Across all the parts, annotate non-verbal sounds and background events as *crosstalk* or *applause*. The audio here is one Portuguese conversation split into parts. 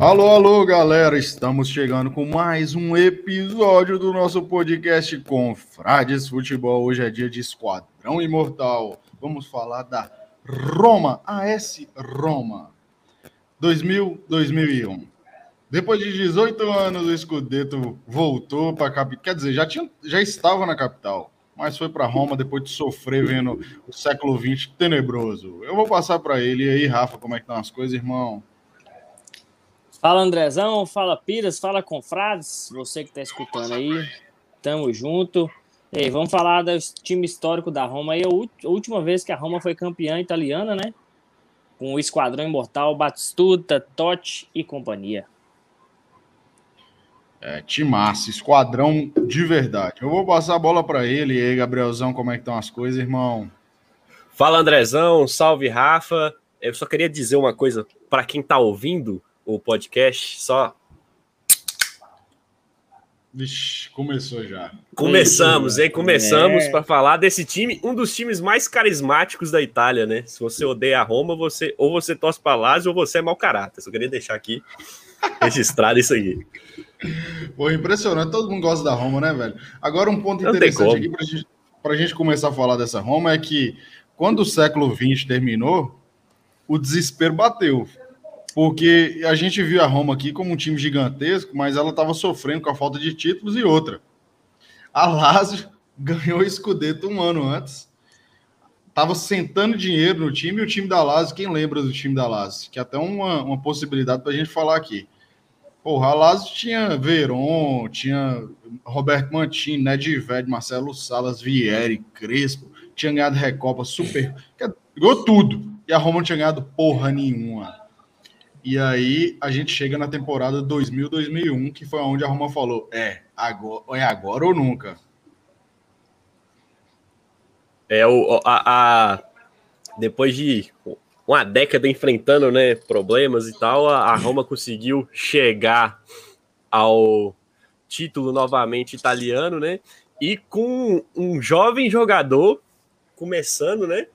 Alô, alô, galera! Estamos chegando com mais um episódio do nosso podcast com Frades Futebol. Hoje é dia de Esquadrão Imortal. Vamos falar da Roma, AS Roma, 2000-2001. Depois de 18 anos, o Scudetto voltou para a capital. Quer dizer, já, tinha, já estava na capital, mas foi para Roma depois de sofrer vendo o século XX tenebroso. Eu vou passar para ele. E aí, Rafa, como é que estão as coisas, irmão? Fala Andrezão, fala Piras, fala Confrades, você que está escutando aí, tamo junto. E aí, vamos falar do time histórico da Roma aí, a última vez que a Roma foi campeã italiana, né? Com o Esquadrão Imortal, Batistuta, Totti e companhia. É, timaço, esquadrão de verdade. Eu vou passar a bola para ele. E aí, Gabrielzão, como é que estão as coisas, irmão? Fala, Andrezão, salve, Rafa. Eu só queria dizer uma coisa para quem está ouvindo o podcast, só. Vixe, começou já. Começamos, hein? Começamos é. para falar desse time, um dos times mais carismáticos da Itália, né? Se você odeia a Roma, você ou você torce para Lazio ou você é mau caráter. Só queria deixar aqui registrado isso aqui. Pô, impressionante. Todo mundo gosta da Roma, né, velho? Agora, um ponto interessante aqui para gente, a gente começar a falar dessa Roma é que quando o século XX terminou, o desespero bateu. Porque a gente viu a Roma aqui como um time gigantesco, mas ela estava sofrendo com a falta de títulos e outra. A Lazio *laughs* ganhou o Scudetto um ano antes. Tava sentando dinheiro no time e o time da Lazio, quem lembra do time da Lazio? Que é até uma, uma possibilidade para a gente falar aqui. Porra, a Lazio tinha Veron, tinha Roberto Mantini, Nedved, Marcelo Salas, Vieri, Crespo, tinha ganhado Recopa, Super... Ganhou tudo. E a Roma não tinha ganhado porra nenhuma. E aí a gente chega na temporada 2000-2001, que foi onde a Roma falou: é, agora, é agora ou nunca. É o a, a, depois de uma década enfrentando, né, problemas e tal, a, a Roma conseguiu chegar ao título novamente italiano, né? E com um jovem jogador começando, né?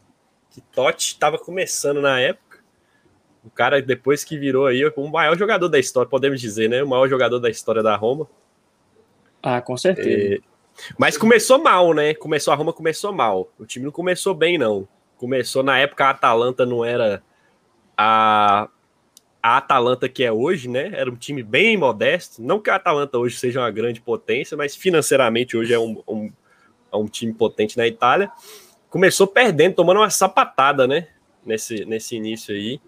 Que Totti estava começando na época o cara, depois que virou aí o maior jogador da história, podemos dizer, né? O maior jogador da história da Roma. Ah, com certeza. É... Mas começou mal, né? Começou a Roma começou mal. O time não começou bem, não. Começou na época a Atalanta não era a, a Atalanta que é hoje, né? Era um time bem modesto. Não que a Atalanta hoje seja uma grande potência, mas financeiramente hoje é um, um, é um time potente na Itália. Começou perdendo, tomando uma sapatada, né? Nesse, nesse início aí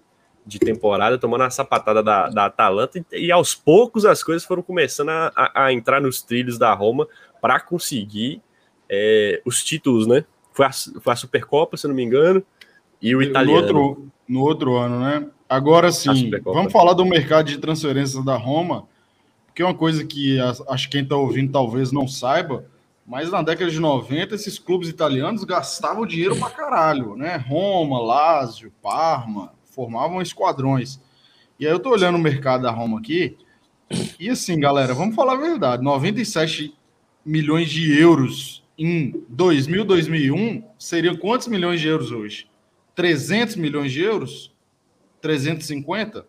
de temporada, tomando a sapatada da, da Atalanta, e, e aos poucos as coisas foram começando a, a, a entrar nos trilhos da Roma para conseguir é, os títulos, né? Foi a, foi a Supercopa, se não me engano, e o italiano. No outro, no outro ano, né? Agora sim, vamos falar do mercado de transferências da Roma, que é uma coisa que acho que quem está ouvindo talvez não saiba, mas na década de 90 esses clubes italianos gastavam dinheiro pra caralho, né? Roma, Lazio, Parma, formavam esquadrões. E aí eu tô olhando o mercado da Roma aqui, e assim, galera, vamos falar a verdade: 97 milhões de euros em 2000, 2001 seriam quantos milhões de euros hoje? 300 milhões de euros? 350?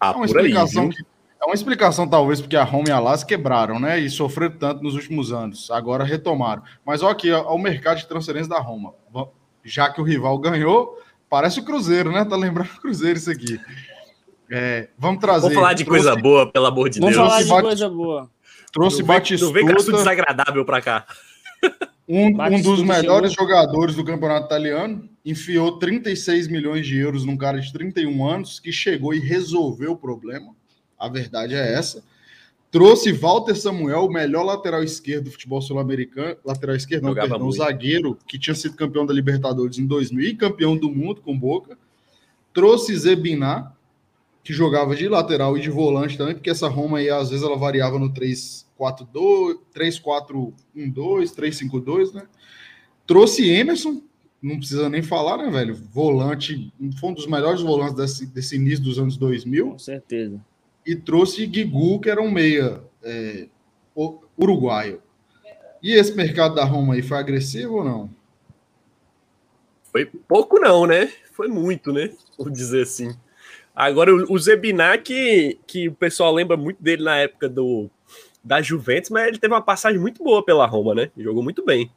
Ah, é uma explicação aí, que, é uma explicação talvez porque a Roma e a Lazio quebraram, né? E sofreram tanto nos últimos anos. Agora retomaram. Mas olha aqui, o mercado de transferência da Roma. Já que o rival ganhou, Parece o Cruzeiro, né? Tá lembrando o Cruzeiro isso aqui. É, vamos trazer. Vamos falar de trouxe, coisa boa, pelo amor de vamos Deus. Vamos falar de coisa boa. Trouxe não Batistuta. Não vem desagradável para cá. Um, um dos melhores chegou. jogadores do campeonato italiano. Enfiou 36 milhões de euros num cara de 31 anos que chegou e resolveu o problema. A verdade é essa. Trouxe Walter Samuel, o melhor lateral esquerdo do futebol sul-americano. Lateral esquerdo, não, Jogava perdão, zagueiro, que tinha sido campeão da Libertadores em 2000 e campeão do mundo com Boca. Trouxe Zebiná, que jogava de lateral e de volante também, porque essa Roma aí, às vezes, ela variava no 3-4-2, 3-4-1-2, 3-5-2, né? Trouxe Emerson, não precisa nem falar, né, velho? Volante, foi um dos melhores volantes desse, desse início dos anos 2000. Com certeza e trouxe Guigu, que era um meia é, uruguaio. E esse mercado da Roma aí foi agressivo ou não? Foi pouco não, né? Foi muito, né? Vou dizer assim. Agora, o Zebinar, que, que o pessoal lembra muito dele na época do, da Juventus, mas ele teve uma passagem muito boa pela Roma, né? Jogou muito bem.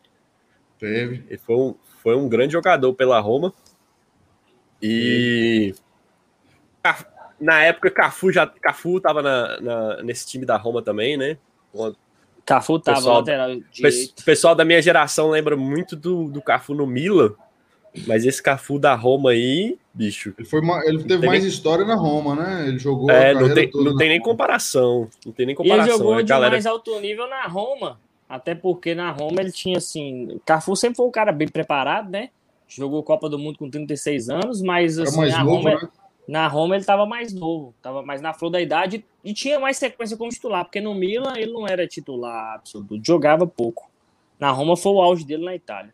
Teve. Ele foi um, foi um grande jogador pela Roma. E na época Cafu já Cafu tava na, na, nesse time da Roma também, né? Cafu tava pessoal, lateral direito. pessoal da minha geração lembra muito do, do Cafu no Milan, mas esse Cafu da Roma aí, bicho. Ele, foi uma, ele teve mais nem... história na Roma, né? Ele jogou. É, não tem, não tem nem comparação. Não tem nem comparação. E ele jogou né, de galera... mais alto nível na Roma. Até porque na Roma ele tinha assim. Cafu sempre foi um cara bem preparado, né? Jogou Copa do Mundo com 36 anos, mas assim, mais novo, Roma, né? Na Roma ele estava mais novo, estava mais na flor da idade e tinha mais sequência como titular, porque no Milan ele não era titular absoluto, jogava pouco. Na Roma foi o auge dele na Itália.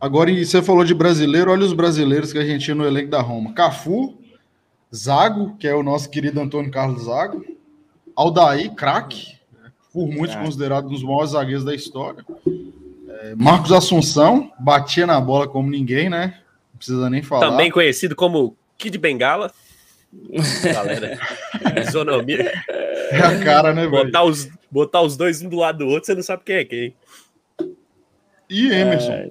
Agora, e você falou de brasileiro, olha os brasileiros que a gente tinha no elenco da Roma. Cafu, Zago, que é o nosso querido Antônio Carlos Zago, Aldair, craque, por muitos é. considerado um dos maiores zagueiros da história. É, Marcos Assunção, batia na bola como ninguém, né? Não precisa nem falar. Também conhecido como Kid Bengala. *laughs* Galera, isonomia. É a cara, né, velho? Botar os, botar os dois um do lado do outro, você não sabe quem é quem. E Emerson. É...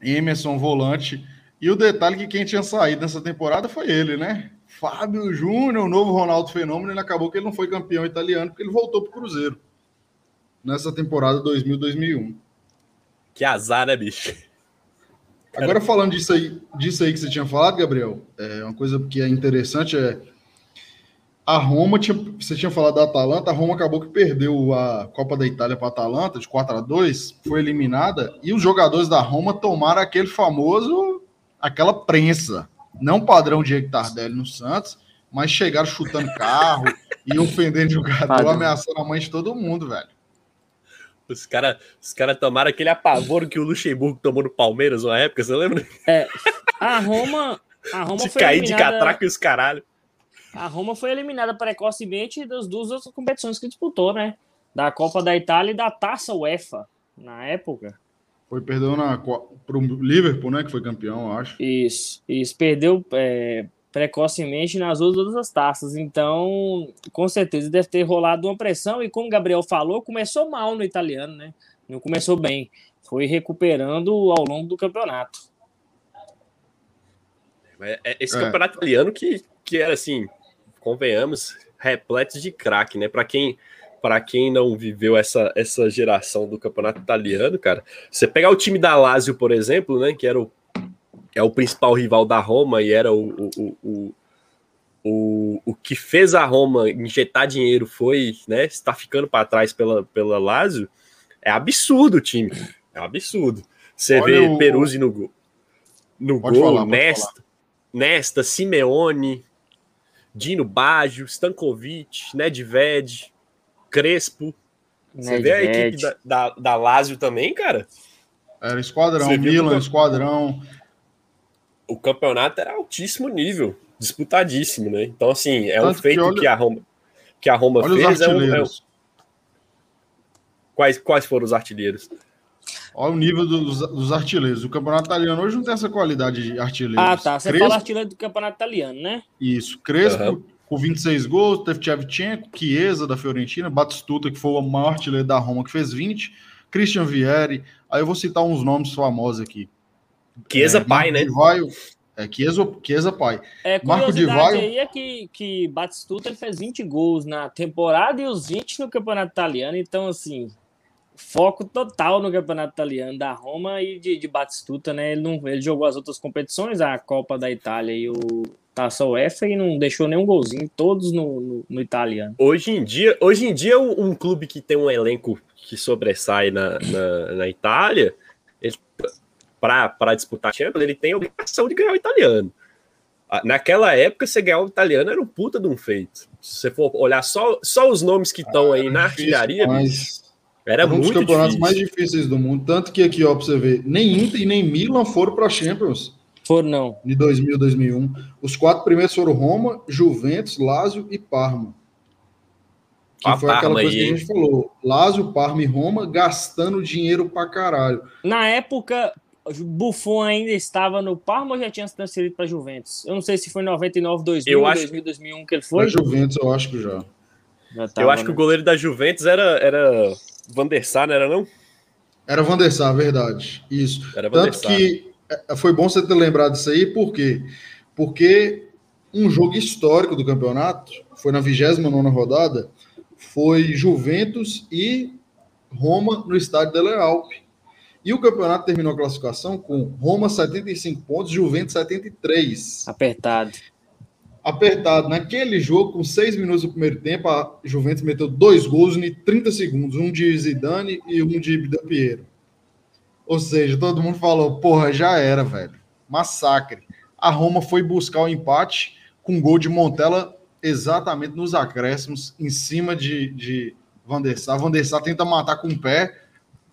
Emerson, volante. E o detalhe que quem tinha saído nessa temporada foi ele, né? Fábio Júnior, o novo Ronaldo Fenômeno, ele acabou que ele não foi campeão italiano porque ele voltou para o Cruzeiro nessa temporada 2000-2001. Que azar, né, bicho? Agora falando disso aí, disso aí que você tinha falado, Gabriel, é uma coisa que é interessante é a Roma tinha, você tinha falado da Atalanta, a Roma acabou que perdeu a Copa da Itália para a Atalanta de 4 a 2, foi eliminada e os jogadores da Roma tomaram aquele famoso aquela prensa, não padrão Diego Tardelli no Santos, mas chegaram chutando carro *laughs* e ofendendo jogador, ameaçando a mãe de todo mundo, velho. Os caras os cara tomaram aquele apavoro que o Luxemburgo tomou no Palmeiras uma época, você lembra? É, a Roma. A Roma de foi cair eliminada... de catraca e os caralho. A Roma foi eliminada precocemente das duas outras competições que disputou, né? Da Copa da Itália e da Taça UEFA, na época. Foi, perdeu na, pro Liverpool, né? Que foi campeão, eu acho. Isso, isso. Perdeu é, precocemente nas outras as taças. Então, com certeza deve ter rolado uma pressão. E como o Gabriel falou, começou mal no italiano, né? Não começou bem. Foi recuperando ao longo do campeonato. É, é esse é. campeonato italiano que, que era assim, convenhamos, repleto de craque, né? Para quem para quem não viveu essa, essa geração do campeonato italiano, cara, você pegar o time da Lazio, por exemplo, né, que era o é o principal rival da Roma e era o, o, o, o, o que fez a Roma injetar dinheiro foi, né, está ficando para trás pela, pela Lazio, é absurdo o time, é absurdo. Você Olha vê o... Peruzzi no gol, no pode gol, falar, Nesta, Nesta, Simeone, Dino Baggio, Stankovic, Nedved, Crespo. Você vê a equipe da, da, da Lazio também, cara? Era esquadrão, Milan, esquadrão o campeonato era altíssimo nível, disputadíssimo, né? Então, assim, é Tanto um feito que, olha... que, a Roma, que a Roma fez. É um, é um... Quais, quais foram os artilheiros? Olha o nível dos, dos, artilheiros. O campeonato italiano hoje não tem essa qualidade de artilheiros. Ah, tá. Você Crespo, fala artilheiro do campeonato italiano, né? Isso. Crespo, uhum. com 26 gols, teve Tchevchenko, Chiesa, da Fiorentina, Batistuta, que foi o maior artilheiro da Roma, que fez 20, Christian Vieri. Aí eu vou citar uns nomes famosos aqui. Chiesa é, pai, né? Divaio, é, Chiesa, Chiesa pai. É, Marco Divaio... aí é que, que Batistuta fez 20 gols na temporada e os 20 no campeonato italiano, então assim, foco total no campeonato italiano da Roma e de, de Batistuta, né? Ele, não, ele jogou as outras competições, a Copa da Itália e o Taça UEFA e não deixou nenhum golzinho, todos no, no, no, italiano. Hoje em dia, hoje em dia um, um clube que tem um elenco que sobressai na, na, na Itália, ele para disputar a Champions, ele tem a obrigação de ganhar o italiano. Naquela época, você ganhar o italiano era um puta de um feito. Se você for olhar só, só os nomes que estão ah, aí na artilharia, mas... era um muito dos campeonatos difícil. mais difíceis do mundo. Tanto que aqui, ó, pra você ver, nem Inter e nem Milan foram para Champions. Foram, não. De 2000, 2001. Os quatro primeiros foram Roma, Juventus, Lazio e Parma. Que a foi Parma aquela coisa aí. que a gente falou. Lazio, Parma e Roma gastando dinheiro pra caralho. Na época, Buffon ainda estava no Parma ou já tinha se transferido para Juventus? Eu não sei se foi 99, 2000, eu acho... 2000, 2001 que ele foi. Para Juventus, eu acho que já. já tava, eu acho né? que o né? goleiro da Juventus era, era Van der Sar, não era não? Era Van der Sar, verdade. Isso. Era Van Tanto que é, foi bom você ter lembrado disso aí, por quê? Porque um jogo histórico do campeonato, foi na 29 rodada, foi Juventus e Roma no estádio Dele Alpe. E o campeonato terminou a classificação com Roma 75 pontos, Juventus 73. Apertado. Apertado. Naquele jogo, com seis minutos do primeiro tempo, a Juventus meteu dois gols em 30 segundos, um de Zidane e um de Piero. Ou seja, todo mundo falou, porra, já era, velho. Massacre. A Roma foi buscar o empate com gol de Montella exatamente nos acréscimos, em cima de, de Van der Sar. Van der Sar tenta matar com o pé,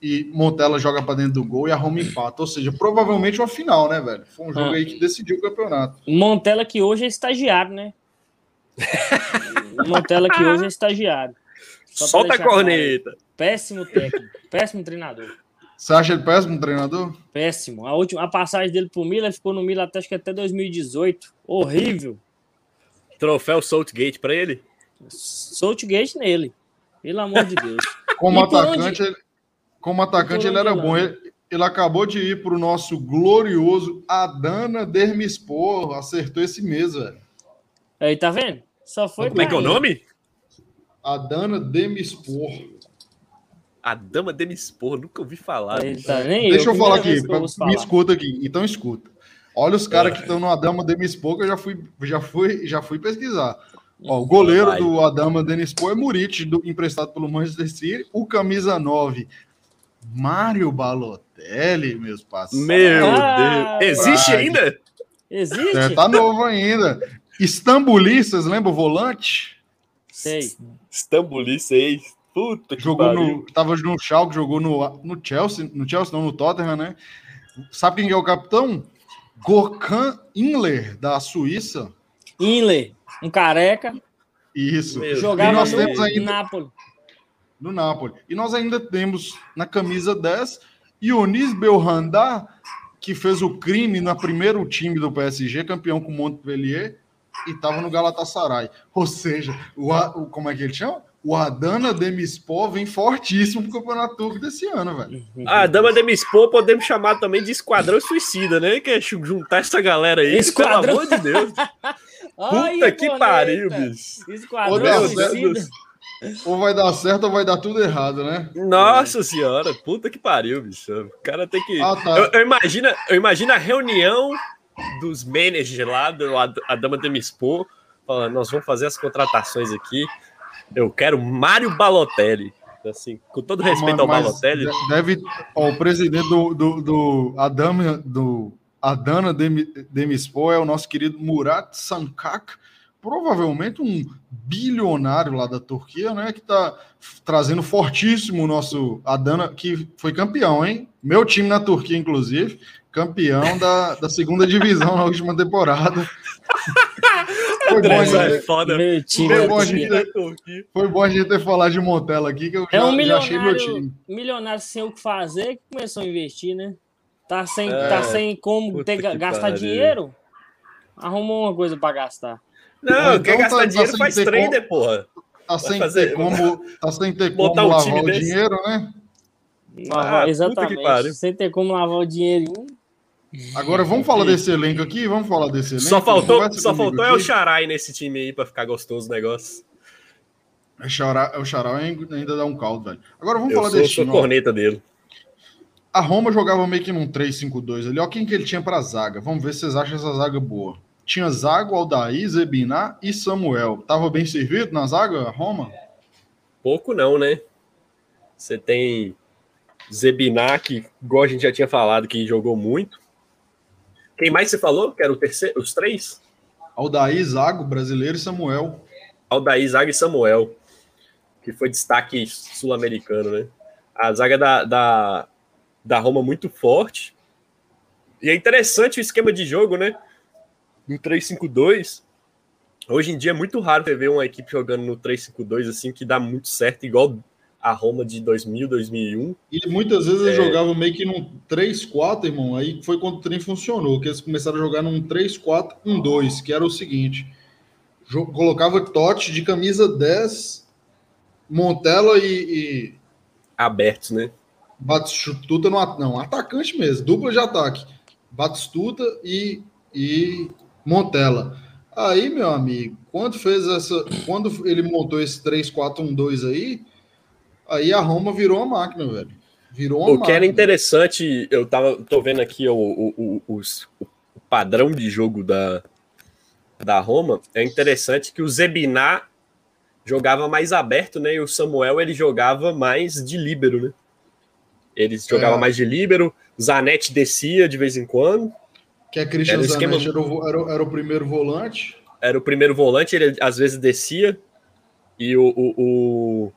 e Montella joga para dentro do gol e a Roma empata. Ou seja, provavelmente uma final, né, velho? Foi um jogo ah. aí que decidiu o campeonato. Montella que hoje é estagiário, né? *laughs* Montella que hoje é estagiário. Só Solta a corneta. Péssimo técnico, péssimo treinador. Você acha ele péssimo treinador? Péssimo. A última a passagem dele pro Milan ficou no Milan até, acho que até 2018. Horrível. Troféu Saltgate para ele? Saltgate nele. Pelo amor de Deus. Como e atacante, onde... Como atacante, ele era bom. Ele, ele acabou de ir para o nosso glorioso Adana Dermispor. Acertou esse mês, velho. Aí, tá vendo? Só foi. Como é que é o nome? Adana Demispor. A Dama Demispor, nunca ouvi falar. Tá, Deixa eu, eu falar aqui, pra, me escuta aqui. Então escuta. Olha os caras é. que estão no Adama Demispor, que eu já fui, já fui, já fui pesquisar. Ó, o goleiro do Adama Demispor é Murit, do, emprestado pelo Manchester City. O camisa 9 Mário Balotelli, meus parceiros. Meu ah, Deus. Existe ainda? Existe? É, tá novo ainda. Estambulistas, lembra o volante? Sei. Estambulistas, Puta jogou pariu. no, tava no Schalke, jogou no, no Chelsea, no Chelsea não, no Tottenham, né? Sabe quem é o capitão? Gorkan Inler, da Suíça. Inler, um careca. Isso. Jogava e nós no temos ainda... Nápoles no Napoli. E nós ainda temos na camisa 10 Ionis Belhanda, que fez o crime no primeiro time do PSG, campeão com o Montpellier, e estava no Galatasaray. Ou seja, o, o, como é que ele chama? O Adana Demispor vem fortíssimo pro Campeonato Turco desse ano, velho. A ah, Dama Demispor podemos chamar também de Esquadrão Suicida, né? Que é juntar essa galera aí, Esquadrão... pelo amor de Deus. *laughs* Puta que pariu, bicho. Esquadrão Suicida. Ou vai dar certo ou vai dar tudo errado, né? Nossa senhora, puta que pariu, bicho. O cara tem que. Ah, tá. eu, eu, imagino, eu imagino a reunião dos managers lá, do, a, a Dama de Mispo, falando: nós vamos fazer as contratações aqui. Eu quero Mário Balotelli. Assim, com todo respeito ao Balotelli. Deve. Ó, o presidente do, do, do Adama, do Adana Demispo é o nosso querido Murat Sankak provavelmente um bilionário lá da Turquia, né? Que está trazendo fortíssimo o nosso Adana, que foi campeão, hein? Meu time na Turquia, inclusive, campeão da, da segunda divisão na última temporada. *laughs* Foi bom, a gente, é foda. Meu time, foi, bom a gente ter, foi bom a gente ter falado de Montella aqui, que eu é já, um já achei meu time. Milionário sem o que fazer, que começou a investir, né? Tá sem, é, tá sem como ter, gastar dinheiro, arrumou uma coisa para gastar. Não, então, quer gastar tá, dinheiro tá faz trader, como, porra. Tá sem, fazer, ter como, tá sem ter como lavar o desse. dinheiro, né? Ah, exatamente. Sem ter como lavar o dinheirinho. Agora vamos falar desse elenco aqui, vamos falar desse elenco. Só faltou, só faltou é o Charai nesse time aí para ficar gostoso o negócio. É, Xará, é o Charai ainda dá um caldo, velho. Agora vamos Eu falar sou, desse time. corneta ó. dele. A Roma jogava meio que num 3-5-2 ali. Ó, quem que ele tinha para zaga. Vamos ver se vocês acham essa zaga boa. Tinha Zago, Aldair, Zebiná e Samuel. Tava bem servido na zaga, Roma? Pouco não, né? Você tem Zebiná, que, igual a gente já tinha falado, que jogou muito. Quem mais você falou? Que era o terceiro, os três? Aldair, Zago, brasileiro e Samuel. Aldair, Zago e Samuel, que foi destaque sul-americano, né? A zaga da, da, da Roma muito forte. E é interessante o esquema de jogo, né? No 3-5-2, hoje em dia é muito raro ver uma equipe jogando no 3-5-2 assim que dá muito certo, igual a Roma de 2000, 2001. E muitas vezes é... eles jogavam meio que num 3-4, irmão. Aí foi quando o trem funcionou, que eles começaram a jogar num 3-4-1-2, que era o seguinte: colocava Totti de camisa 10, Montella e. e... Abertos, né? Batistuta no não, atacante mesmo, dupla de ataque. Batistuta e, e Montella. Aí, meu amigo, quando fez essa. Quando ele montou esse 3-4-1-2 aí, aí a Roma virou uma máquina, velho. Virou uma o máquina. que era interessante, eu tava, tô vendo aqui o, o, o, o padrão de jogo da, da Roma, é interessante que o Zebiná jogava mais aberto, né? E o Samuel ele jogava mais de líbero, né? Ele jogava é. mais de líbero, Zanetti descia de vez em quando. Que a Christian era esquema... era, o, era, era, o primeiro volante. Era o primeiro volante, ele às vezes descia. E o, o, o,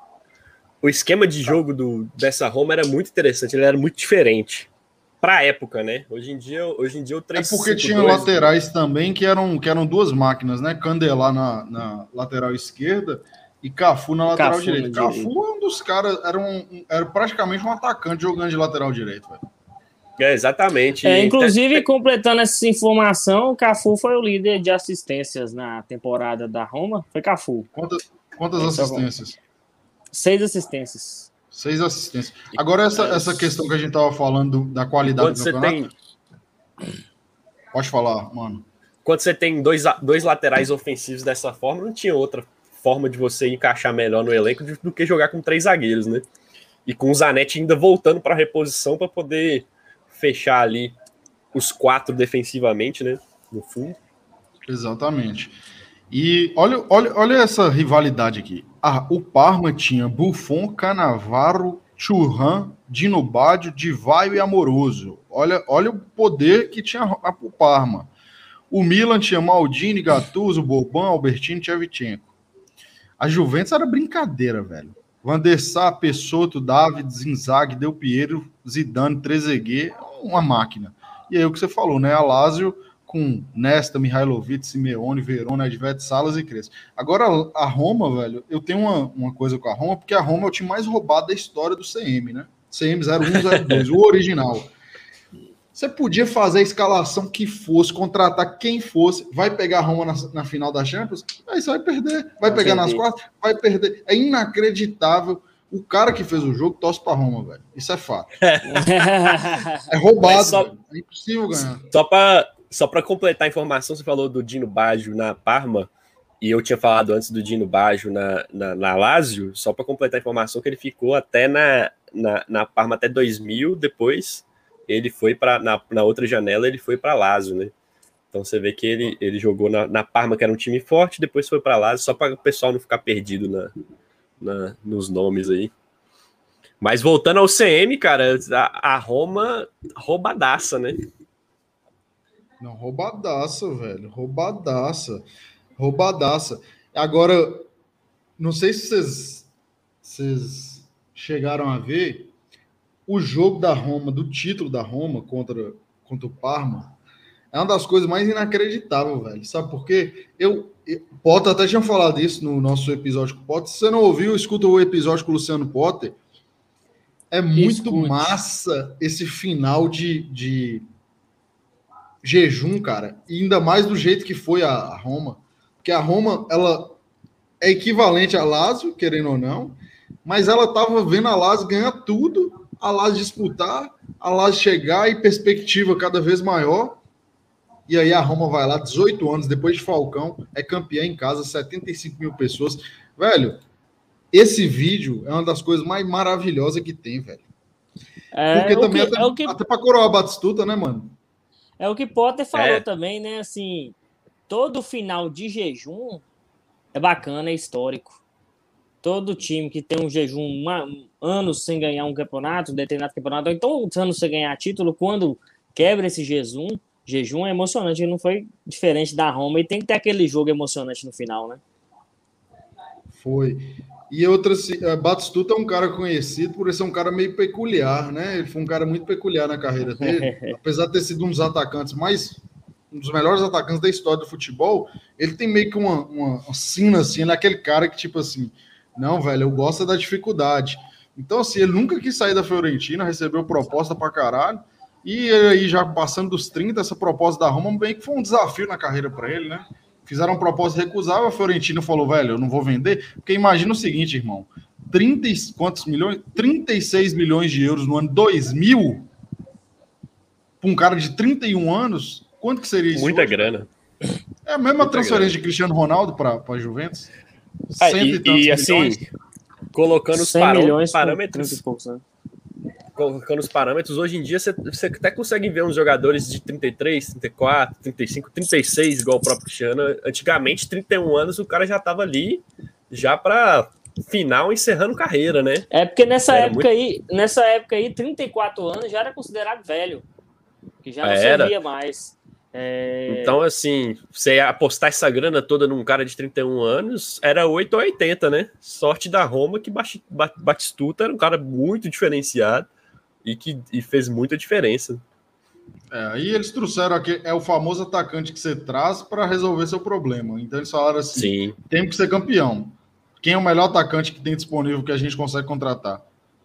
o esquema de jogo do, dessa Roma era muito interessante, ele era muito diferente. Pra época, né? Hoje em dia, hoje em dia o 3 É porque tinha laterais também que eram, que eram duas máquinas, né? Candelar na, na lateral esquerda e Cafu na lateral Cafu direita. Cafu é um dos caras, era, um, era praticamente um atacante jogando de lateral direito, velho. É, exatamente. É, inclusive, completando essa informação, o Cafu foi o líder de assistências na temporada da Roma. Foi Cafu. Quantas, quantas assistências? Seis assistências. Seis assistências. Agora, essa, essa questão que a gente tava falando da qualidade Quando do campeonato. Tem... Pode falar, mano. Quando você tem dois, dois laterais ofensivos dessa forma, não tinha outra forma de você encaixar melhor no elenco do que jogar com três zagueiros, né? E com o Zanetti ainda voltando para a reposição para poder fechar ali os quatro defensivamente, né? No fundo. Exatamente. E olha, olha, olha essa rivalidade aqui. Ah, o Parma tinha Buffon, Canavaro, Churran, Dino Baggio, Divaio e Amoroso. Olha, olha o poder que tinha o Parma. O Milan tinha Maldini, Gattuso, Boban, Albertini, Tchevchenko. A Juventus era brincadeira, velho. Van der Sar, Pessotto, David, Zinzag, Del Piero, Zidane, Trezeguet, uma máquina. E aí o que você falou, né? A com Nesta, Mihailovic, Simeone, Verona, Edvete, Salas e Crespo. Agora, a Roma, velho, eu tenho uma, uma coisa com a Roma, porque a Roma é o time mais roubado da história do CM, né? CM 0102, o original. Você podia fazer a escalação que fosse, contratar quem fosse, vai pegar a Roma na, na final da Champions, aí você vai perder. Vai pegar nas quartas, vai perder. É inacreditável. O cara que fez o jogo torce para Roma, velho. Isso é fato. *laughs* é roubado. Só, é impossível ganhar. Só para só completar a informação, você falou do Dino Baggio na Parma, e eu tinha falado antes do Dino Baggio na, na, na Lazio, só para completar a informação que ele ficou até na, na, na Parma até 2000, depois ele foi para na, na outra janela, ele foi para Lazio, né? Então você vê que ele, ele jogou na, na Parma, que era um time forte, depois foi para Lazio, só para o pessoal não ficar perdido na, na, nos nomes aí. Mas voltando ao CM, cara, a, a Roma roubadaça, né? Não, roubadaça, velho. Roubadaça. Roubadaça. Agora, não sei se vocês, vocês chegaram a ver o jogo da Roma, do título da Roma contra, contra o Parma, é uma das coisas mais inacreditáveis, velho. Sabe por quê? Eu, eu Potter até tinha falado isso no nosso episódio com o Potter. Se você não ouviu, escuta o episódio com o Luciano Potter. É muito Escute. massa esse final de, de jejum, cara. E ainda mais do jeito que foi a Roma. Porque a Roma, ela é equivalente a Lazio, querendo ou não, mas ela tava vendo a Lazio ganhar tudo a Lazio disputar, a Lazio chegar e perspectiva cada vez maior. E aí a Roma vai lá, 18 anos depois de Falcão, é campeã em casa, 75 mil pessoas. Velho, esse vídeo é uma das coisas mais maravilhosas que tem, velho. É, Porque também que, até, é que... até pra coroar a Batistuta, né, mano? É o que Potter falou é. também, né? Assim, todo final de jejum é bacana, é histórico. Todo time que tem um jejum uma, anos sem ganhar um campeonato, um determinado campeonato, ou então anos sem ganhar título, quando quebra esse jejum, jejum é emocionante, não foi diferente da Roma, e tem que ter aquele jogo emocionante no final, né? Foi. E outra, Batistuta é um cara conhecido por ser um cara meio peculiar, né? Ele foi um cara muito peculiar na carreira dele, *laughs* apesar de ter sido um dos atacantes mais um dos melhores atacantes da história do futebol, ele tem meio que uma, uma, uma sina assim, naquele cara que, tipo assim, não, velho, eu gosto da dificuldade. Então, assim, ele nunca quis sair da Fiorentina, recebeu proposta pra caralho. E aí, já passando dos 30, essa proposta da Roma bem que foi um desafio na carreira para ele, né? Fizeram uma proposta recusável, a Fiorentina falou, velho, eu não vou vender. Porque imagina o seguinte, irmão: 30 quantos milhões? 36 milhões de euros no ano 2000 para um cara de 31 anos. Quanto que seria isso? Muita hoje? grana. É a mesma Muita transferência grana. de Cristiano Ronaldo para a Juventus. Ah, e, e, e assim, colocando os parâmetros. parâmetros poucos, né? colocando os parâmetros, hoje em dia você, você, até consegue ver uns jogadores de 33, 34, 35, 36, igual o próprio Cristiano. Antigamente, 31 anos, o cara já estava ali já para final encerrando carreira, né? É porque nessa era época muito... aí, nessa época aí, 34 anos já era considerado velho, que já não era. servia mais. É... Então, assim, você apostar essa grana toda num cara de 31 anos, era 8 ou 80, né? Sorte da Roma que Batistuta era um cara muito diferenciado e que e fez muita diferença. É, aí eles trouxeram aqui, é o famoso atacante que você traz para resolver seu problema. Então eles falaram assim: Sim. tem que ser campeão. Quem é o melhor atacante que tem disponível que a gente consegue contratar?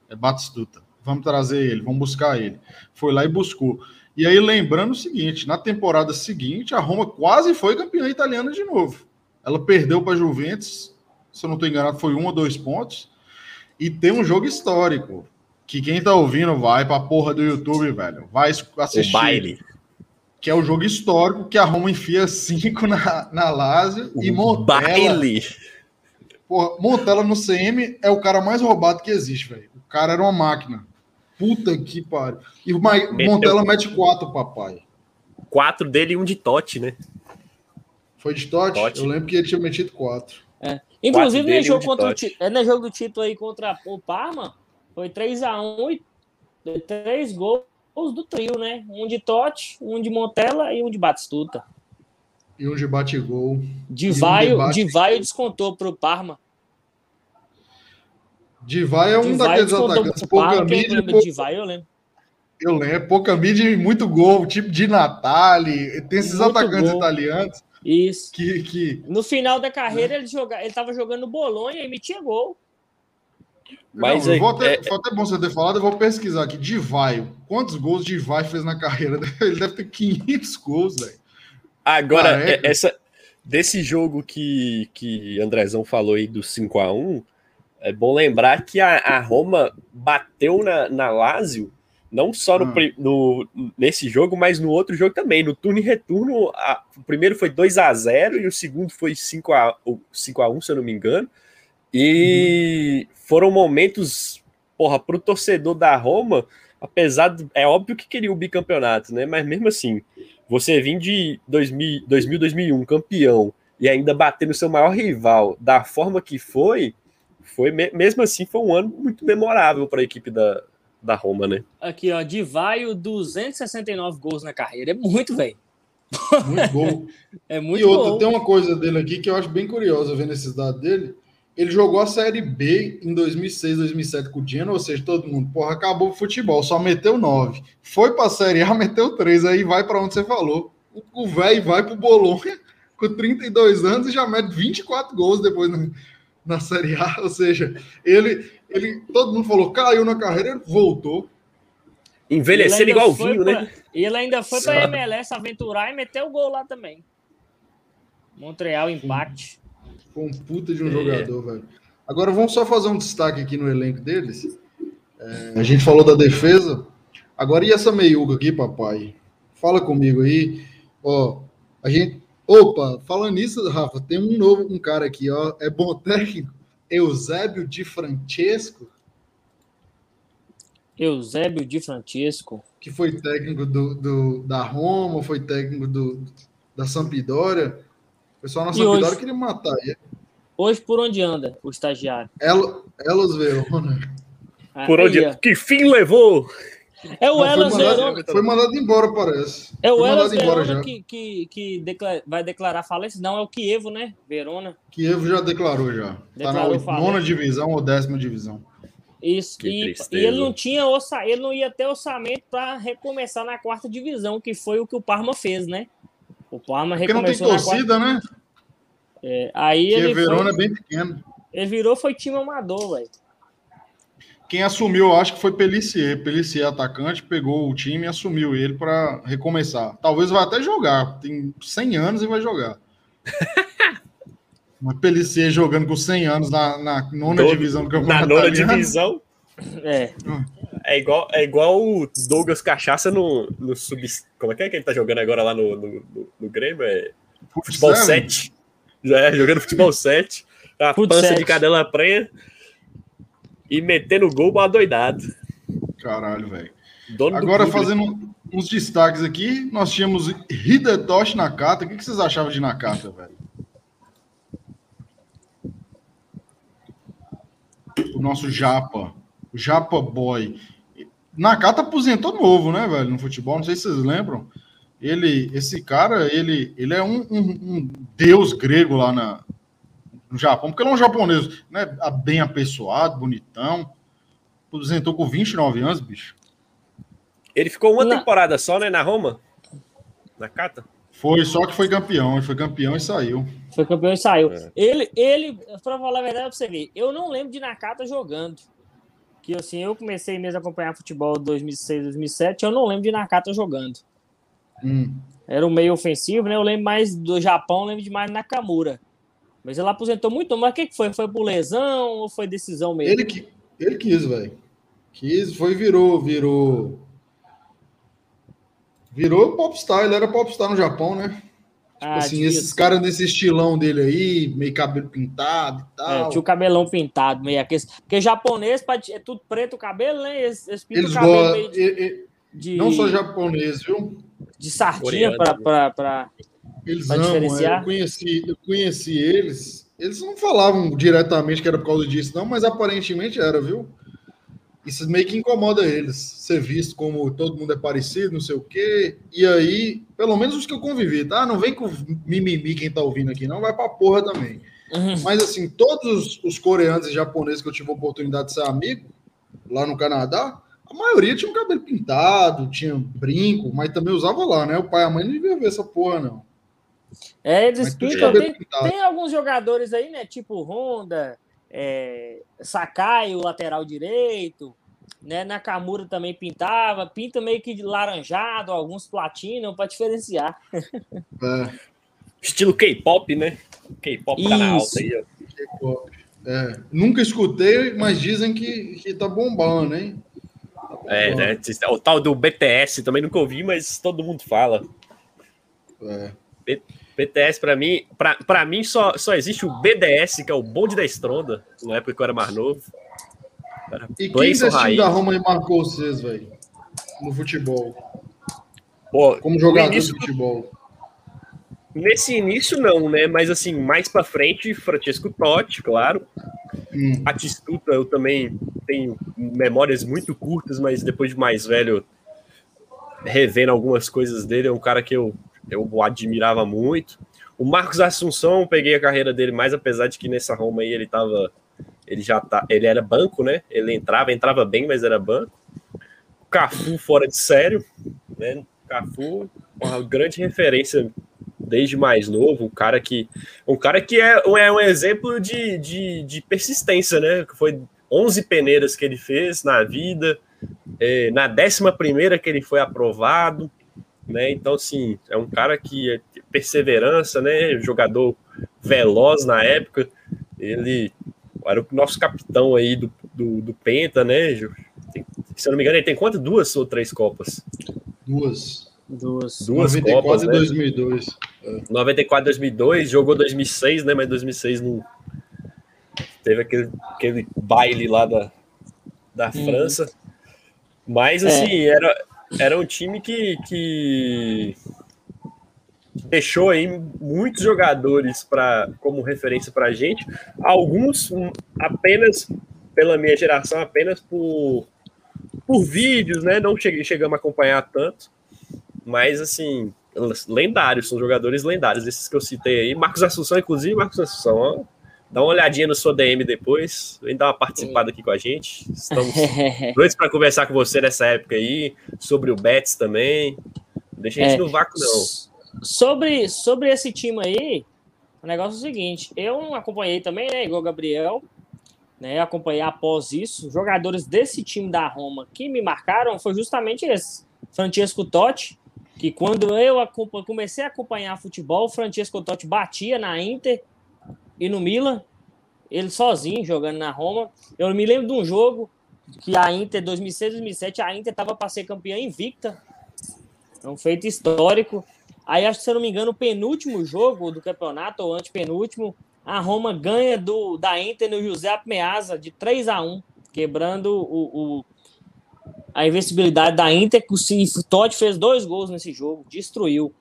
É Batistuta. Vamos trazer ele, vamos buscar ele. Foi lá e buscou. E aí, lembrando o seguinte: na temporada seguinte, a Roma quase foi campeã italiana de novo. Ela perdeu para a Juventus, se eu não estou enganado, foi um ou dois pontos. E tem um jogo histórico que quem tá ouvindo vai pra porra do YouTube, velho. Vai assistir. O baile. Que é o jogo histórico que a Roma enfia 5 *laughs* na, na Lazio o e Montella. Baile. Porra, Montella no CM é o cara mais roubado que existe, velho. O cara era uma máquina. Puta que pariu. E o Montella mete 4, papai. Quatro dele e um de Totti, né? Foi de Totti? Eu lembro que ele tinha metido 4. É. Inclusive, no jogo, um contra o, é, no jogo do título aí contra o Parma, foi 3x1 e três gols do trio, né? Um de Totti, um de Montella e um de Batistuta. E um de bate-gol. Divaio, um de Divaio descontou para o Parma. Divaio é um Divaio daqueles atacantes. Pouca mídia. Pouca... Divaio, eu lembro. Eu lembro. Pouca mídia e muito gol. Tipo de Natali. Tem esses muito atacantes gol. italianos. Isso. Que, que... No final da carreira, ele, joga... ele tava jogando Bolonha e metia gol. Mas não, aí, até, é... Foi até bom você ter falado, eu vou pesquisar aqui. Divaio. Quantos gols Divaio fez na carreira? *laughs* Ele deve ter 500 gols, velho. Agora, Careca. essa, desse jogo que, que Andrezão falou aí do 5 a 1 é bom lembrar que a, a Roma bateu na, na Lazio, não só no, ah. no, nesse jogo, mas no outro jogo também. No turno e retorno, a, o primeiro foi 2 a 0 e o segundo foi 5 a, 5 a 1 se eu não me engano. E uhum. foram momentos, porra, pro torcedor da Roma, apesar de. É óbvio que queria o bicampeonato, né? Mas mesmo assim, você vir de 2000, 2000 2001 campeão e ainda bater no seu maior rival da forma que foi, foi mesmo assim foi um ano muito memorável para a equipe da, da Roma, né? Aqui, ó, Divaio, 269 gols na carreira. É muito, velho. Muito gol. *laughs* é muito E outra, tem uma coisa dele aqui que eu acho bem curiosa vendo esses dados dele. Ele jogou a Série B em 2006, 2007 com o Genoa, ou seja, todo mundo, porra, acabou o futebol, só meteu 9. Foi para a Série A, *laughs* meteu 3, aí vai para onde você falou. O velho vai para o Bolonha com 32 anos e já mete 24 gols depois na, na Série A, *laughs* ou seja, ele, ele, todo mundo falou, caiu na carreira, ele voltou. Envelhecer igual vinho, né? E ele ainda foi para a MLS aventurar e meteu o gol lá também. Montreal Impact. Foi um puta de um é. jogador, velho. Agora vamos só fazer um destaque aqui no elenco deles. É, a gente falou da defesa. Agora e essa meiuca aqui, papai? Fala comigo aí. Ó, a gente. Opa, falando nisso, Rafa, tem um novo um cara aqui, ó. É bom técnico. Eusébio Di Francesco. Eusébio Di Francesco. Que foi técnico do, do da Roma, foi técnico do, da Sampdoria. O pessoal na Sampdoria hoje, queria matar ele. Hoje, por onde anda o estagiário? El, Elos Verona. Ah, por onde? Que fim levou? É o Elas Verona. Foi mandado embora, parece. É o Elas Verona que, que, que declara, vai declarar falência. Não, é o Kievo, né? Verona. Kievo já declarou já. Declarou tá na nona divisão ou décima divisão. Isso. E, e, ele não tinha orça, ele não ia ter orçamento para recomeçar na quarta divisão, que foi o que o Parma fez, né? O Parma Porque recomeçou não tem torcida, quarta... né? É, aí Porque ele Verona foi... é bem pequeno. Ele virou, foi time amador, velho. Quem assumiu, eu acho que foi Pelicier. Pelicier, atacante, pegou o time e assumiu ele para recomeçar. Talvez vá até jogar. Tem 100 anos e vai jogar. *laughs* Mas Pelicier jogando com 100 anos na, na nona divisão do campeonato. Na nona italiano. divisão? É. É igual, é igual o Douglas Cachaça no, no sub. Como é que, é que ele tá jogando agora lá no, no, no, no Grêmio? É futebol 7. Já é, jogando futebol 7. A pança 7. de cadela prenha. E metendo gol doidado. Caralho, velho. Agora, fazendo uns destaques aqui, nós tínhamos Hidetoshi Nakata. O que vocês achavam de Nakata, velho? O nosso Japa. Japa Boy. Nakata aposentou novo, né, velho, no futebol. Não sei se vocês lembram. Ele, esse cara, ele, ele é um, um, um deus grego lá na, no Japão, porque ele é um japonês, né? Bem apessoado, bonitão. Aposentou com 29 anos, bicho. Ele ficou uma temporada só, né, na Roma? Na Cata? Foi, só que foi campeão. Ele foi campeão e saiu. Foi campeão e saiu. É. Ele, ele, pra falar a verdade pra você ver, eu não lembro de Nakata jogando. Que assim, eu comecei mesmo a acompanhar futebol em 2006, 2007, eu não lembro de Nakata jogando. Hum. Era um meio ofensivo, né? Eu lembro mais do Japão, lembro de mais Nakamura. Mas ele aposentou muito, mas o que, que foi? Foi por lesão ou foi decisão mesmo? Ele, que, ele quis, velho. Quis, foi, virou, virou Virou popstar, ele era popstar no Japão, né? Tipo ah, assim, esses caras nesse estilão dele aí, meio cabelo pintado e é, tal. É, tinha o cabelão pintado, meio aquele. Porque japonês é tudo preto o cabelo, né? Eles, eles pintam eles o cabelo meio de, de, Não só japonês, viu? De sardinha para Eles pra amam, diferenciar. É, eu, conheci, eu conheci eles. Eles não falavam diretamente que era por causa disso, não, mas aparentemente era, viu? isso meio que incomoda eles, ser visto como todo mundo é parecido, não sei o quê. E aí, pelo menos os que eu convivi, tá? Não vem com mimimi quem tá ouvindo aqui, não, vai pra porra também. Uhum. Mas assim, todos os coreanos e japoneses que eu tive a oportunidade de ser amigo lá no Canadá, a maioria tinha um cabelo pintado, tinha brinco, mas também usava lá, né? O pai e a mãe não deviam ver essa porra, não. É, eles pintam. Tem, tem, alguns jogadores aí, né? Tipo Honda, é, Sakai, o lateral direito, né? Nakamura também pintava, pinta meio que de laranjado, alguns platinum para diferenciar. É. Estilo K-pop, né? K-pop tá na alta aí, ó. É. Nunca escutei, mas dizem que, que tá bombando, hein? Tá bombando. É, né? O tal do BTS também nunca ouvi, mas todo mundo fala. É. BTS, para mim, para mim só, só existe o BDS, que é o bonde da estronda, na época que eu era mais novo. Era e quem desse time da Roma marcou vocês, velho? No futebol? Pô, Como jogador início, de futebol? Nesse início, não, né? Mas assim, mais para frente, Francesco Totti, claro. Hum. Atistuta, eu também tenho memórias muito curtas, mas depois de mais velho, revendo algumas coisas dele, é um cara que eu eu o admirava muito. O Marcos Assunção, peguei a carreira dele mais, apesar de que nessa Roma aí ele tava. Ele já tá. Ele era banco, né? Ele entrava, entrava bem, mas era banco. Cafu fora de sério, né? Cafu, uma grande referência desde mais novo, um cara que. Um cara que é, é um exemplo de, de, de persistência, né? Foi 11 peneiras que ele fez na vida. É, na décima primeira que ele foi aprovado, né? Então, assim, é um cara que é perseverança, né? Jogador veloz na época. Ele era o nosso capitão aí do, do, do Penta, né? Tem, se eu não me engano, ele tem quantas? Duas ou três Copas? Duas. Duas. Duas 94 Copas, e 2002. Né? 94 2002, jogou 2006, né? Mas 2006 não. Teve aquele, aquele baile lá da, da uhum. França. Mas, assim, é. era, era um time que, que deixou aí muitos jogadores para como referência para a gente, alguns apenas pela minha geração, apenas por, por vídeos, né? Não cheguei, chegamos a acompanhar tanto, mas assim, lendários, são jogadores lendários, esses que eu citei aí. Marcos Assunção, inclusive, Marcos Assunção, ó, Dá uma olhadinha no sua DM depois, vem dar uma participada aqui com a gente. Estamos *laughs* doidos para conversar com você nessa época aí, sobre o Betis também. Deixa a gente é, no vácuo, não. Sobre, sobre esse time aí, o negócio é o seguinte: eu acompanhei também, né, igual o Gabriel, né, acompanhar após isso. Jogadores desse time da Roma que me marcaram foi justamente esse. Francesco Totti, que quando eu comecei a acompanhar futebol, o Francesco Totti batia na Inter e no Milan, ele sozinho jogando na Roma. Eu me lembro de um jogo que a Inter, 2006, 2007, a Inter estava para ser campeã invicta. É um feito histórico. Aí, acho que, se eu não me engano, o penúltimo jogo do campeonato, ou antepenúltimo, a Roma ganha do, da Inter no José Meazza de 3 a 1 quebrando o, o a invencibilidade da Inter. O Totti fez dois gols nesse jogo, destruiu.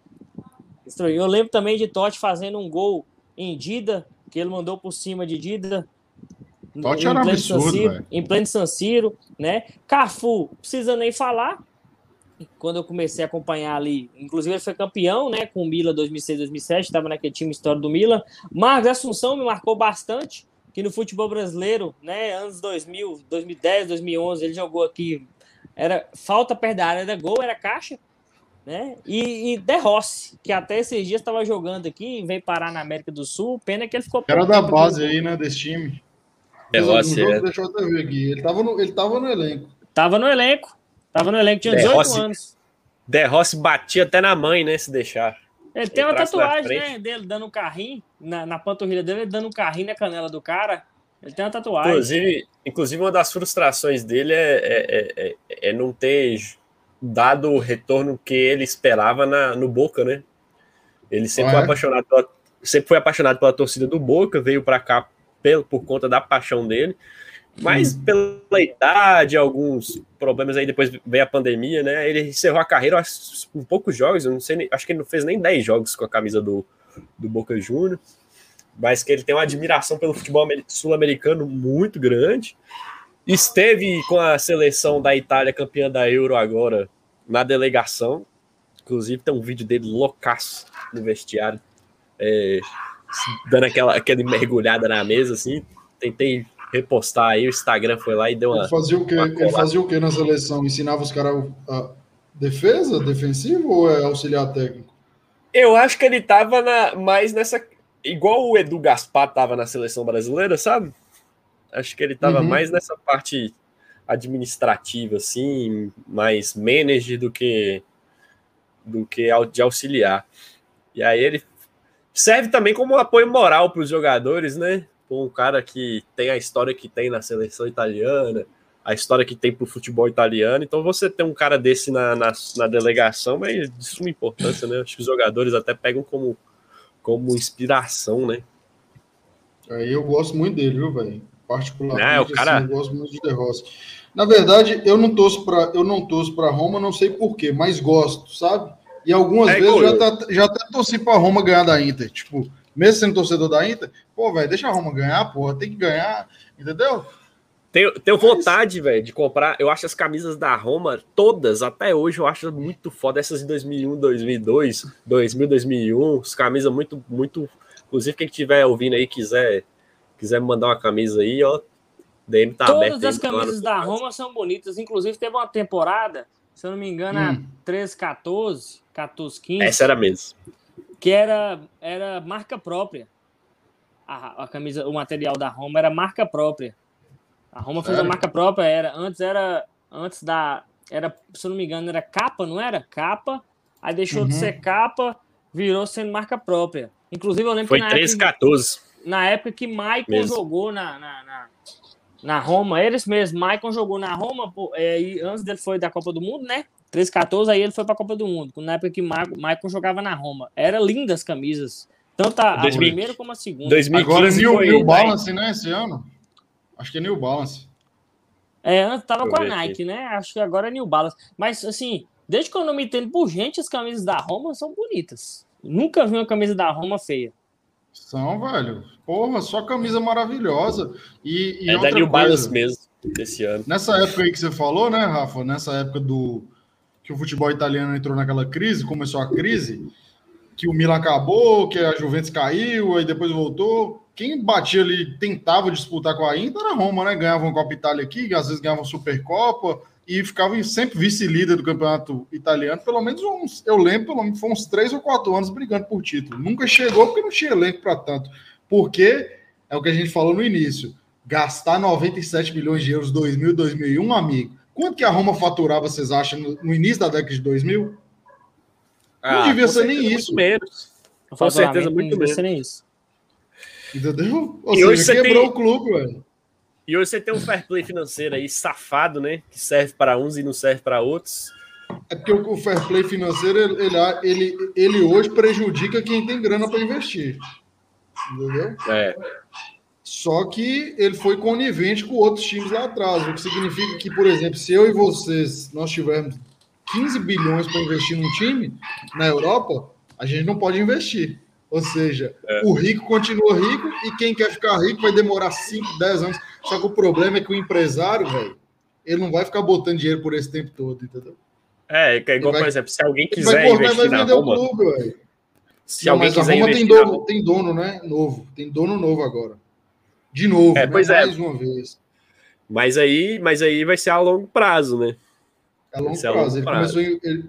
destruiu. Eu lembro também de Totti fazendo um gol em Dida, que ele mandou por cima de Dida. Totti era absurdo, Siro, Em pleno San Siro, né? Cafu, precisa nem falar. Quando eu comecei a acompanhar ali, inclusive ele foi campeão, né? Com o Milan 2006, 2007, estava naquele time histórico do Milan. Marcos Assunção me marcou bastante, que no futebol brasileiro, né? Anos 2000, 2010, 2011, ele jogou aqui. Era falta perto da área, era gol, era caixa né? E, e De Rossi, que até esses dias estava jogando aqui, veio parar na América do Sul, pena que ele ficou. Era da base aí, né, desse time. De Rossi, é. Deixa eu até ver aqui. Ele estava no, ele tava no elenco. Tava no elenco. Tava no elenco, tinha 18 Rossi, anos. De Rossi batia até na mãe, né, se deixar. Ele tem uma tatuagem, né, dele dando um carrinho, na, na panturrilha dele, dando um carrinho na canela do cara. Ele tem uma tatuagem. Inclusive, inclusive uma das frustrações dele é, é, é, é não ter dado o retorno que ele esperava na, no Boca, né? Ele sempre, foi apaixonado pela, sempre foi apaixonado pela torcida do Boca, veio para cá pelo, por conta da paixão dele, mas hum. pela idade, alguns problemas aí, depois veio a pandemia, né? Ele encerrou a carreira com poucos jogos, eu não sei, acho que ele não fez nem 10 jogos com a camisa do, do Boca Júnior, mas que ele tem uma admiração pelo futebol sul-americano muito grande. Esteve com a seleção da Itália campeã da Euro agora na delegação. Inclusive tem um vídeo dele loucaço no vestiário, é, dando aquela, aquela mergulhada na mesa assim. Tentei repostar aí, o Instagram foi lá e deu uma. Ele fazia o quê? Ele fazia o quê na seleção? Ensinava os caras a defesa, defensivo ou é auxiliar técnico? Eu acho que ele tava na, mais nessa. Igual o Edu Gaspar tava na seleção brasileira, sabe? Acho que ele estava uhum. mais nessa parte administrativa, assim, mais manager do que do que de auxiliar. E aí ele serve também como um apoio moral para os jogadores, né? Um cara que tem a história que tem na seleção italiana, a história que tem para o futebol italiano. Então você tem um cara desse na, na, na delegação é de suma importância, né? Acho que os jogadores até pegam como, como inspiração, né? Aí eu gosto muito dele, viu, velho? Particularmente. É, o cara... assim, eu gosto muito de De Rossi. Na verdade, eu não torço para eu não torço para Roma, não sei porquê, mas gosto, sabe? E algumas é, vezes já, tá, já até torci para Roma ganhar da Inter, tipo, mesmo sendo torcedor da Inter, pô, velho, deixa a Roma ganhar, porra, tem que ganhar, entendeu? Tenho, tenho vontade, velho, de comprar. Eu acho as camisas da Roma, todas, até hoje, eu acho muito foda. Essas de 2001, 2002, 2000, 2001, as camisas muito, muito. Inclusive, quem estiver ouvindo aí quiser quiser me mandar uma camisa aí, ó, DM tá Todas aberto. Todas as camisas da Roma são bonitas. Inclusive, teve uma temporada, se eu não me engano, hum. 13, 14, 14, 15. Essa era mesmo. Que era, era marca própria. A, a camisa, o material da Roma era marca própria. A Roma fez a marca própria, era antes era antes da era, se eu não me engano, era capa, não era? Capa, aí deixou uhum. de ser capa, virou sendo marca própria. Inclusive eu lembro Foi que 13, época, 14 na época que Maicon jogou na, na, na, na, Roma, eles mesmo, Maicon jogou na Roma, pô, é, e antes dele foi da Copa do Mundo, né? 13, 14, aí ele foi para a Copa do Mundo, na época que Maicon jogava na Roma. Era lindas as camisas, tanto a, 2000, a primeira como a segunda. 2015 Agora New, foi, New Balance, né, esse ano? Acho que é New Balance. É, antes tava com a Nike, né? Acho que agora é New Balance. Mas, assim, desde que eu não me entendo por gente, as camisas da Roma são bonitas. Nunca vi uma camisa da Roma feia. São, velho. Porra, só camisa maravilhosa. E, e é da New Balance mesmo, desse ano. Nessa época aí que você falou, né, Rafa? Nessa época do que o futebol italiano entrou naquela crise, começou a crise, que o Milan acabou, que a Juventus caiu, aí depois voltou. Quem batia ali, tentava disputar com a Inter era a Roma, né? Ganhava uma Copa Itália aqui, às vezes ganhava uma Supercopa, e ficava sempre vice-líder do campeonato italiano, pelo menos uns, eu lembro, pelo menos foi uns três ou quatro anos brigando por título. Nunca chegou porque não tinha elenco para tanto. Porque é o que a gente falou no início. gastar 97 milhões de euros 2000, 2001, amigo. Quanto que a Roma faturava, vocês acham, no, no início da década de 2000? Ah, não devia ser nem isso. Menos. Com certeza, muito menos. Nem isso. Entendeu? Ou e seja, hoje você quebrou tem... o clube, velho. E hoje você tem um fair play financeiro aí safado, né? Que serve para uns e não serve para outros. É porque o fair play financeiro, ele, ele, ele hoje prejudica quem tem grana para investir. Entendeu? É. Só que ele foi conivente com outros times lá atrás, o que significa que, por exemplo, se eu e vocês nós tivermos 15 bilhões para investir num time na Europa, a gente não pode investir. Ou seja, é. o rico continua rico e quem quer ficar rico vai demorar 5, 10 anos. Só que o problema é que o empresário, velho, ele não vai ficar botando dinheiro por esse tempo todo, entendeu? É, é igual, vai, por exemplo, se alguém quiser vai, investir vai na Roma... O clube, se não, alguém mas quiser a Roma tem dono, na... tem dono, né? Novo. Tem dono novo agora. De novo, é, né? pois é. mais uma vez. Mas aí, mas aí vai ser a longo prazo, né? A longo prazo. A longo ele, prazo. Começou, ele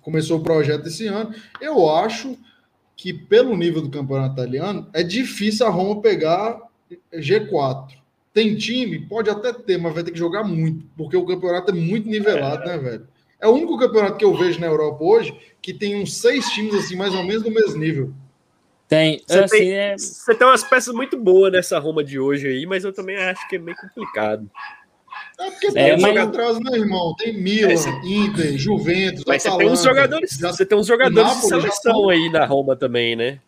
começou o projeto esse ano. Eu acho que, pelo nível do campeonato italiano, é difícil a Roma pegar G4. Tem time? Pode até ter, mas vai ter que jogar muito, porque o campeonato é muito nivelado, é. né, velho? É o único campeonato que eu vejo na Europa hoje que tem uns seis times, assim, mais ou menos do mesmo nível. Tem. Você, assim, tem, é... você tem umas peças muito boas nessa Roma de hoje aí, mas eu também acho que é meio complicado. É porque tem é, mas... atrás, né, irmão? Tem Milan, é, Inter, Juventus, Mas Atalanta, você tem uns jogadores, já, você tem uns jogadores de seleção aí na Roma também, né?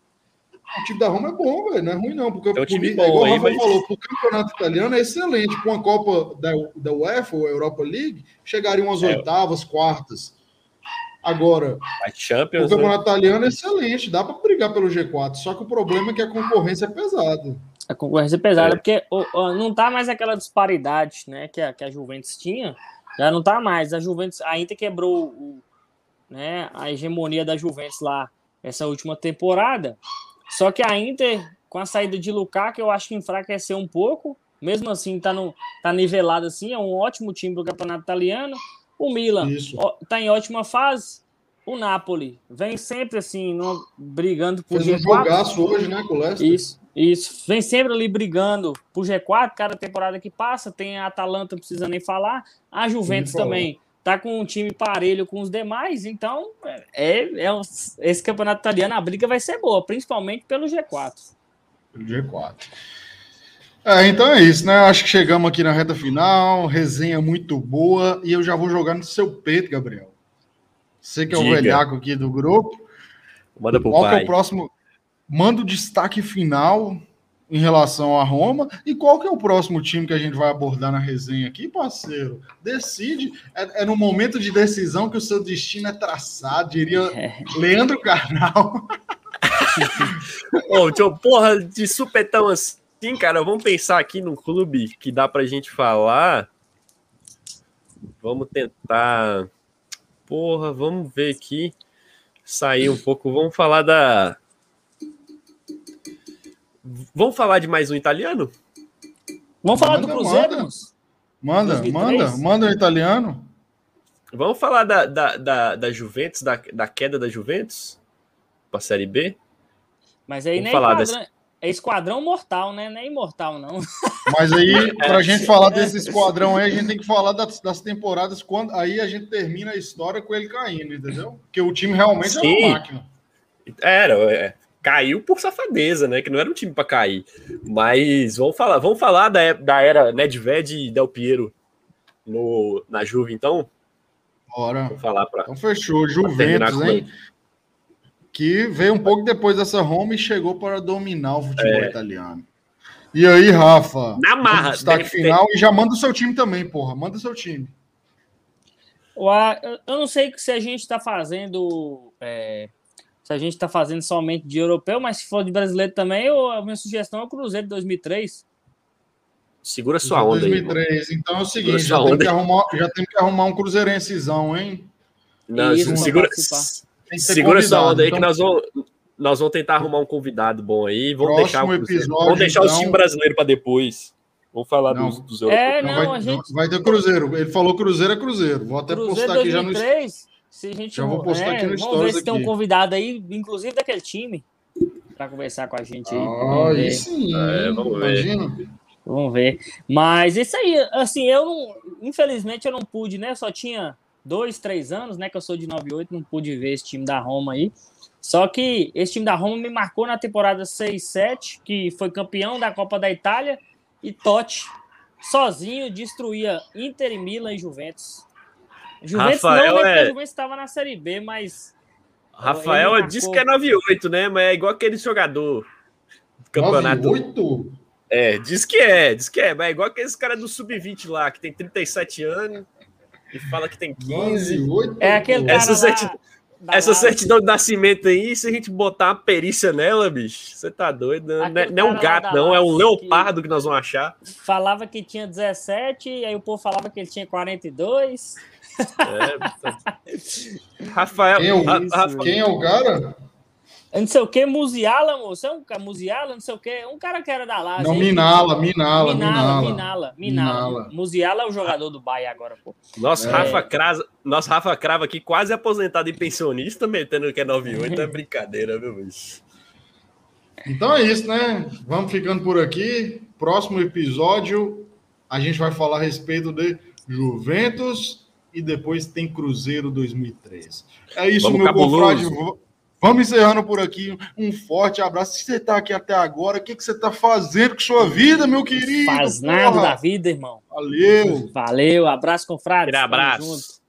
O time da Roma é bom, velho. Não é ruim, não. Porque é um time bom, igual o Rafa mas... falou, o campeonato italiano é excelente. Com a Copa da, da UEFA ou Europa League, chegariam às é. oitavas, quartas. Agora, Champions, o campeonato né? italiano é excelente, dá para brigar pelo G4. Só que o problema é que a concorrência é pesada. A concorrência é pesada, é. porque não tá mais aquela disparidade né, que, a, que a Juventus tinha. Já não tá mais. A Juventus, a Inter quebrou o, né, a hegemonia da Juventus lá essa última temporada. Só que a Inter, com a saída de Lukaku, eu acho que enfraqueceu um pouco. Mesmo assim, tá, no, tá nivelado assim. É um ótimo time do campeonato italiano. O Milan está tá em ótima fase. O Napoli vem sempre assim, no, brigando por Fez um jogaço hoje, né, com o Leicester. Isso. Isso, vem sempre ali brigando por G4, cada temporada que passa, tem a Atalanta, não precisa nem falar, a Juventus também tá com um time parelho com os demais, então é, é esse campeonato italiano, a briga vai ser boa, principalmente pelo G4. Pelo G4. É, então é isso, né? Acho que chegamos aqui na reta final, resenha muito boa, e eu já vou jogar no seu peito, Gabriel. Você que é Diga. o velhaco aqui do grupo. Manda pro Qual pai. é o próximo? Manda o destaque final em relação a Roma e qual que é o próximo time que a gente vai abordar na resenha aqui, parceiro? Decide. É, é no momento de decisão que o seu destino é traçado, diria *laughs* é. Leandro Carnal. Ô, oh, porra, de supetão assim, cara, vamos pensar aqui num clube que dá pra gente falar. Vamos tentar. Porra, vamos ver aqui. Sair um pouco. Vamos falar da Vamos falar de mais um italiano? Vamos falar manda, do Cruzeiro? Manda, manda, manda, manda o italiano. Vamos falar da, da, da, da Juventus, da, da queda da Juventus para a Série B? Mas aí nem falar esquadrão, desse... é esquadrão mortal, né? Não é imortal, não. Mas aí, *laughs* para a gente falar desse esquadrão aí, a gente tem que falar das, das, temporadas quando aí a gente termina a história com ele caindo, entendeu? Porque o time realmente Sim. é uma máquina. Era, é caiu por safadeza, né? Que não era um time para cair. Mas vamos falar, vamos falar da, da era Nedved e Del Piero no, na Juve, então? Bora. Vamos falar para. Então fechou. Juventus, hein? Que veio um pouco depois dessa Roma e chegou para dominar o futebol é. italiano. E aí, Rafa? Na marra. Destaque final ter... e já manda o seu time também, porra. Manda o seu time. Eu não sei se a gente está fazendo é, se a gente está fazendo somente de europeu, mas se for de brasileiro também, eu, a minha sugestão é o Cruzeiro de 2003. Segura sua onda 2003. aí. Então é o seguinte, já tem, que arrumar, já tem que arrumar um cruzeirencezão, hein? Não, Isso, segura, segura sua onda aí então, que nós vamos, nós vamos tentar arrumar um convidado bom aí. Vamos deixar, o episódio, vamos deixar então, o time brasileiro para depois. Vamos falar não, dos, dos europeus. É, não, não, vai, gente... vai ter Cruzeiro. Ele falou Cruzeiro é Cruzeiro. Vou até Cruzeiro postar aqui 2003, já no. Se a gente Já vou postar é, aqui no Vamos ver se aqui. tem um convidado aí, inclusive daquele time, para conversar com a gente aí. Ah, aí sim. É, vamos ver. Imagina. Vamos ver. Mas isso aí, assim, eu não. Infelizmente eu não pude, né? Só tinha dois, três anos, né? Que eu sou de 98, não pude ver esse time da Roma aí. Só que esse time da Roma me marcou na temporada 6-7, que foi campeão da Copa da Itália, e Totti, sozinho, destruía Inter e Milan e Juventus. Juventus Rafael não, né? É... a Juventus estava na Série B, mas. Rafael marcou... disse que é 98, né? Mas é igual aquele jogador do campeonato. 98? É, diz que é, diz que é, mas é igual aqueles cara do Sub-20 lá, que tem 37 anos e fala que tem 15. 98, é aquele cara essa, essa certidão de nascimento aí, se a gente botar uma perícia nela, bicho, você tá doido? Não, é, não é um gato, não, é um leopardo que... que nós vamos achar. Falava que tinha 17, aí o povo falava que ele tinha 42. É, Rafael, quem é, o, Rafa, quem é o cara? Não sei o que, Musiala, moço, é um Musiala, não sei o que, um cara que era da Lazio. Não, Minala, Minala, Minala, Minala, Minala, Musiala é o jogador do Bahia agora, pô. Nosso, é. Rafa Crava, nosso Rafa Crava aqui, quase aposentado e pensionista, metendo que é 98, é *laughs* brincadeira, viu, bicho? Então é isso, né? Vamos ficando por aqui. Próximo episódio, a gente vai falar a respeito de Juventus e depois tem Cruzeiro 2013. É isso, Vamos meu confrade. Vamos encerrando por aqui. Um forte abraço. Se você está aqui até agora, o que, que você está fazendo com sua vida, meu querido? Faz nada da vida, irmão. Valeu. Valeu. Abraço, confrade. Abraço.